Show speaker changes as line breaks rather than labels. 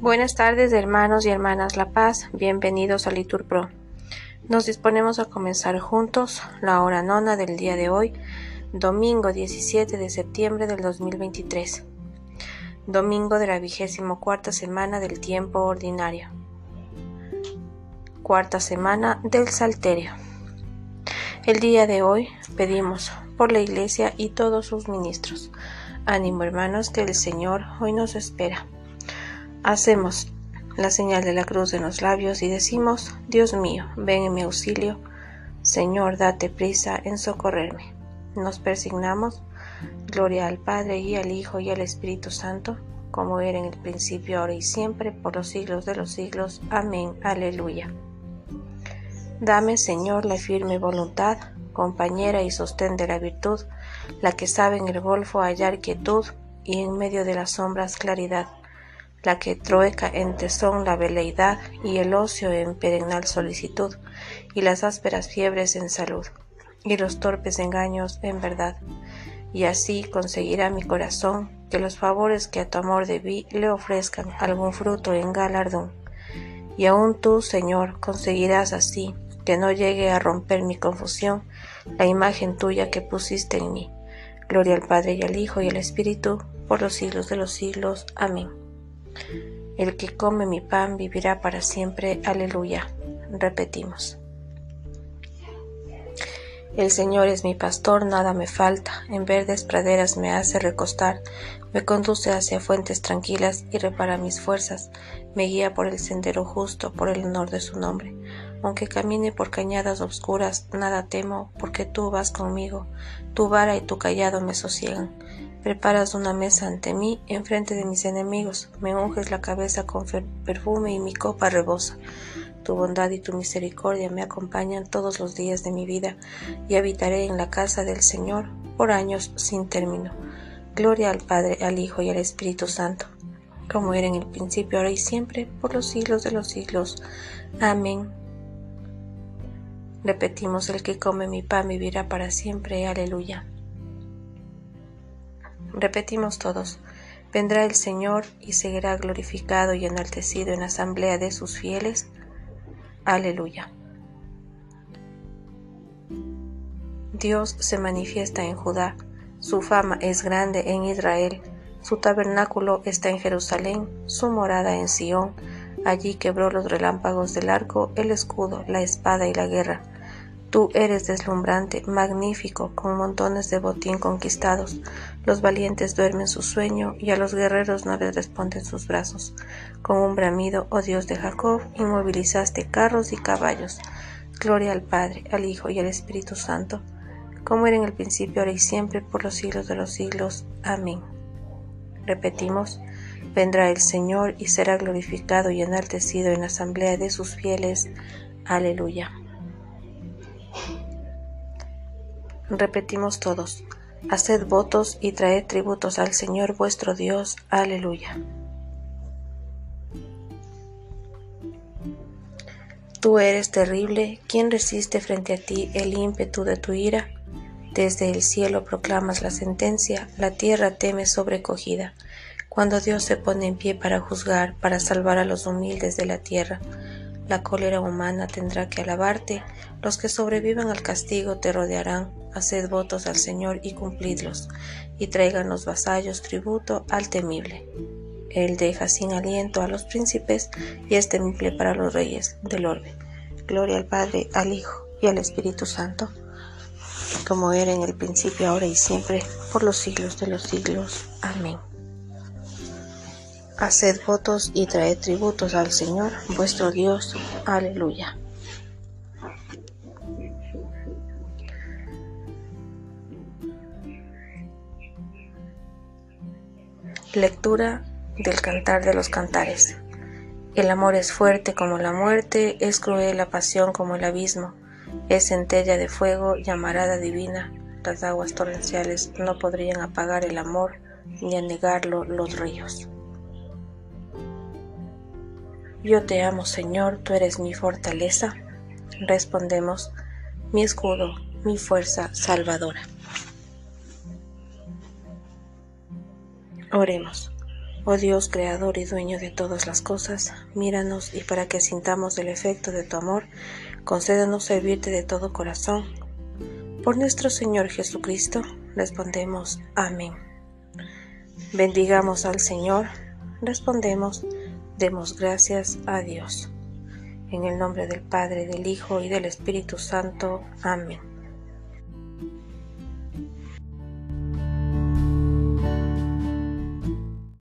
Buenas tardes hermanos y hermanas La Paz, bienvenidos a Litur Pro. Nos disponemos a comenzar juntos la hora nona del día de hoy, domingo 17 de septiembre del 2023, domingo de la vigésimo cuarta semana del tiempo ordinario, cuarta semana del Salterio. El día de hoy pedimos por la Iglesia y todos sus ministros. Ánimo hermanos que el Señor hoy nos espera. Hacemos la señal de la cruz en los labios y decimos, Dios mío, ven en mi auxilio, Señor, date prisa en socorrerme. Nos persignamos, gloria al Padre y al Hijo y al Espíritu Santo, como era en el principio, ahora y siempre, por los siglos de los siglos. Amén. Aleluya. Dame, Señor, la firme voluntad, compañera y sostén de la virtud, la que sabe en el golfo hallar quietud y en medio de las sombras claridad la que trueca en tesón la veleidad y el ocio en perennal solicitud, y las ásperas fiebres en salud, y los torpes engaños en verdad. Y así conseguirá mi corazón que los favores que a tu amor debí le ofrezcan algún fruto en galardón. Y aun tú, Señor, conseguirás así que no llegue a romper mi confusión la imagen tuya que pusiste en mí. Gloria al Padre y al Hijo y al Espíritu, por los siglos de los siglos. Amén. El que come mi pan vivirá para siempre. Aleluya. Repetimos. El Señor es mi pastor, nada me falta, en verdes praderas me hace recostar, me conduce hacia fuentes tranquilas y repara mis fuerzas, me guía por el sendero justo, por el honor de su nombre. Aunque camine por cañadas obscuras, nada temo, porque tú vas conmigo, tu vara y tu callado me sosiegan. Preparas una mesa ante mí, enfrente de mis enemigos, me unges la cabeza con perfume y mi copa rebosa. Tu bondad y tu misericordia me acompañan todos los días de mi vida, y habitaré en la casa del Señor por años sin término. Gloria al Padre, al Hijo y al Espíritu Santo, como era en el principio, ahora y siempre, por los siglos de los siglos. Amén. Repetimos, el que come mi pan vivirá para siempre. Aleluya. Repetimos todos, vendrá el Señor y seguirá glorificado y enaltecido en la asamblea de sus fieles. Aleluya. Dios se manifiesta en Judá, su fama es grande en Israel, su tabernáculo está en Jerusalén, su morada en Sión, allí quebró los relámpagos del arco, el escudo, la espada y la guerra Tú eres deslumbrante, magnífico, con montones de botín conquistados. Los valientes duermen su sueño y a los guerreros no les responden sus brazos. Con un bramido, oh Dios de Jacob, inmovilizaste carros y caballos. Gloria al Padre, al Hijo y al Espíritu Santo, como era en el principio, ahora y siempre, por los siglos de los siglos. Amén. Repetimos, vendrá el Señor y será glorificado y enaltecido en la asamblea de sus fieles. Aleluya. Repetimos todos, haced votos y traed tributos al Señor vuestro Dios. Aleluya. Tú eres terrible, ¿quién resiste frente a ti el ímpetu de tu ira? Desde el cielo proclamas la sentencia, la tierra teme sobrecogida. Cuando Dios se pone en pie para juzgar, para salvar a los humildes de la tierra, la cólera humana tendrá que alabarte, los que sobrevivan al castigo te rodearán, haced votos al Señor y cumplidlos, y traigan los vasallos tributo al temible. Él deja sin aliento a los príncipes y es temible para los reyes del orbe. Gloria al Padre, al Hijo y al Espíritu Santo, como era en el principio, ahora y siempre, por los siglos de los siglos. Amén. Haced votos y traed tributos al Señor, vuestro Dios. Aleluya. Lectura del Cantar de los Cantares. El amor es fuerte como la muerte, es cruel la pasión como el abismo, es centella de fuego, llamarada divina. Las aguas torrenciales no podrían apagar el amor ni anegarlo los ríos. Yo te amo, Señor, tú eres mi fortaleza. Respondemos, mi escudo, mi fuerza salvadora. Oremos. Oh Dios, creador y dueño de todas las cosas, míranos y para que sintamos el efecto de tu amor, concédanos servirte de todo corazón. Por nuestro Señor Jesucristo, respondemos Amén. Bendigamos al Señor, respondemos, demos gracias a Dios. En el nombre del Padre, del Hijo y del Espíritu Santo. Amén.